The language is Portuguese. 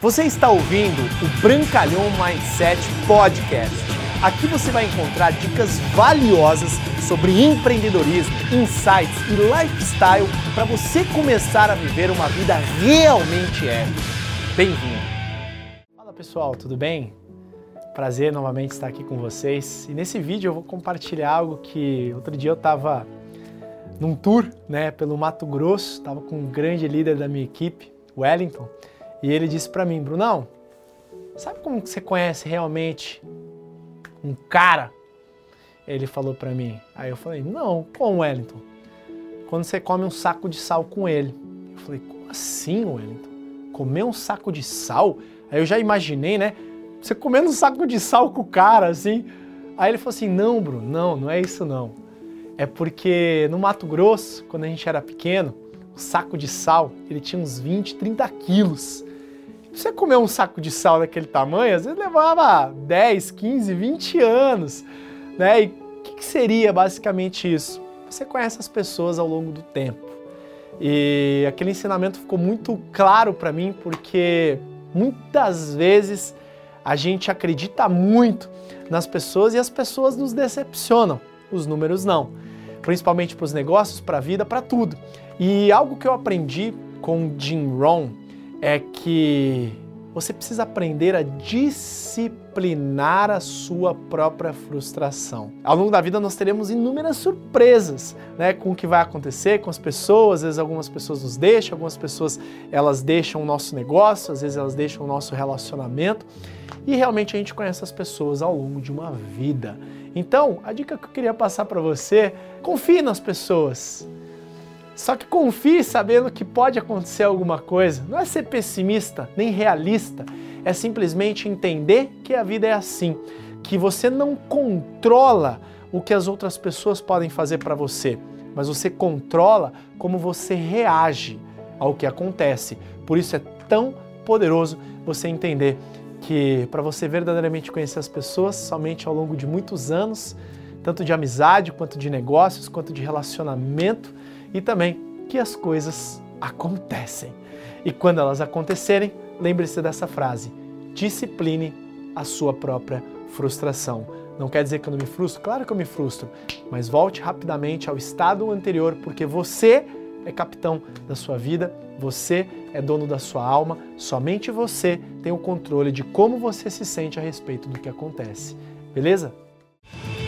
Você está ouvindo o Brancalhão Mindset Podcast. Aqui você vai encontrar dicas valiosas sobre empreendedorismo, insights e lifestyle para você começar a viver uma vida realmente épica. Bem-vindo! Fala pessoal, tudo bem? Prazer novamente estar aqui com vocês. E nesse vídeo eu vou compartilhar algo que outro dia eu estava num tour né, pelo Mato Grosso, estava com um grande líder da minha equipe, Wellington. E ele disse para mim, Brunão, sabe como você conhece realmente um cara? Ele falou para mim. Aí eu falei, não, como Wellington? Quando você come um saco de sal com ele. Eu falei, como assim, Wellington? Comer um saco de sal? Aí eu já imaginei, né? Você comendo um saco de sal com o cara, assim. Aí ele falou assim, não, Bruno, não, não é isso não. É porque no Mato Grosso, quando a gente era pequeno, o saco de sal, ele tinha uns 20, 30 quilos. Você comer um saco de sal daquele tamanho, às vezes levava 10, 15, 20 anos. Né? E o que, que seria basicamente isso? Você conhece as pessoas ao longo do tempo. E aquele ensinamento ficou muito claro para mim porque muitas vezes a gente acredita muito nas pessoas e as pessoas nos decepcionam, os números não. Principalmente para os negócios, para a vida, para tudo. E algo que eu aprendi com Jim Rohn, é que você precisa aprender a disciplinar a sua própria frustração. Ao longo da vida nós teremos inúmeras surpresas, né, com o que vai acontecer com as pessoas, às vezes algumas pessoas nos deixam, algumas pessoas elas deixam o nosso negócio, às vezes elas deixam o nosso relacionamento, e realmente a gente conhece as pessoas ao longo de uma vida. Então, a dica que eu queria passar para você, confie nas pessoas. Só que confie sabendo que pode acontecer alguma coisa. Não é ser pessimista nem realista, é simplesmente entender que a vida é assim, que você não controla o que as outras pessoas podem fazer para você, mas você controla como você reage ao que acontece. Por isso é tão poderoso você entender que para você verdadeiramente conhecer as pessoas somente ao longo de muitos anos, tanto de amizade quanto de negócios, quanto de relacionamento, e também que as coisas acontecem. E quando elas acontecerem, lembre-se dessa frase: discipline a sua própria frustração. Não quer dizer que eu não me frustro? Claro que eu me frustro, mas volte rapidamente ao estado anterior, porque você é capitão da sua vida, você é dono da sua alma, somente você tem o controle de como você se sente a respeito do que acontece. Beleza?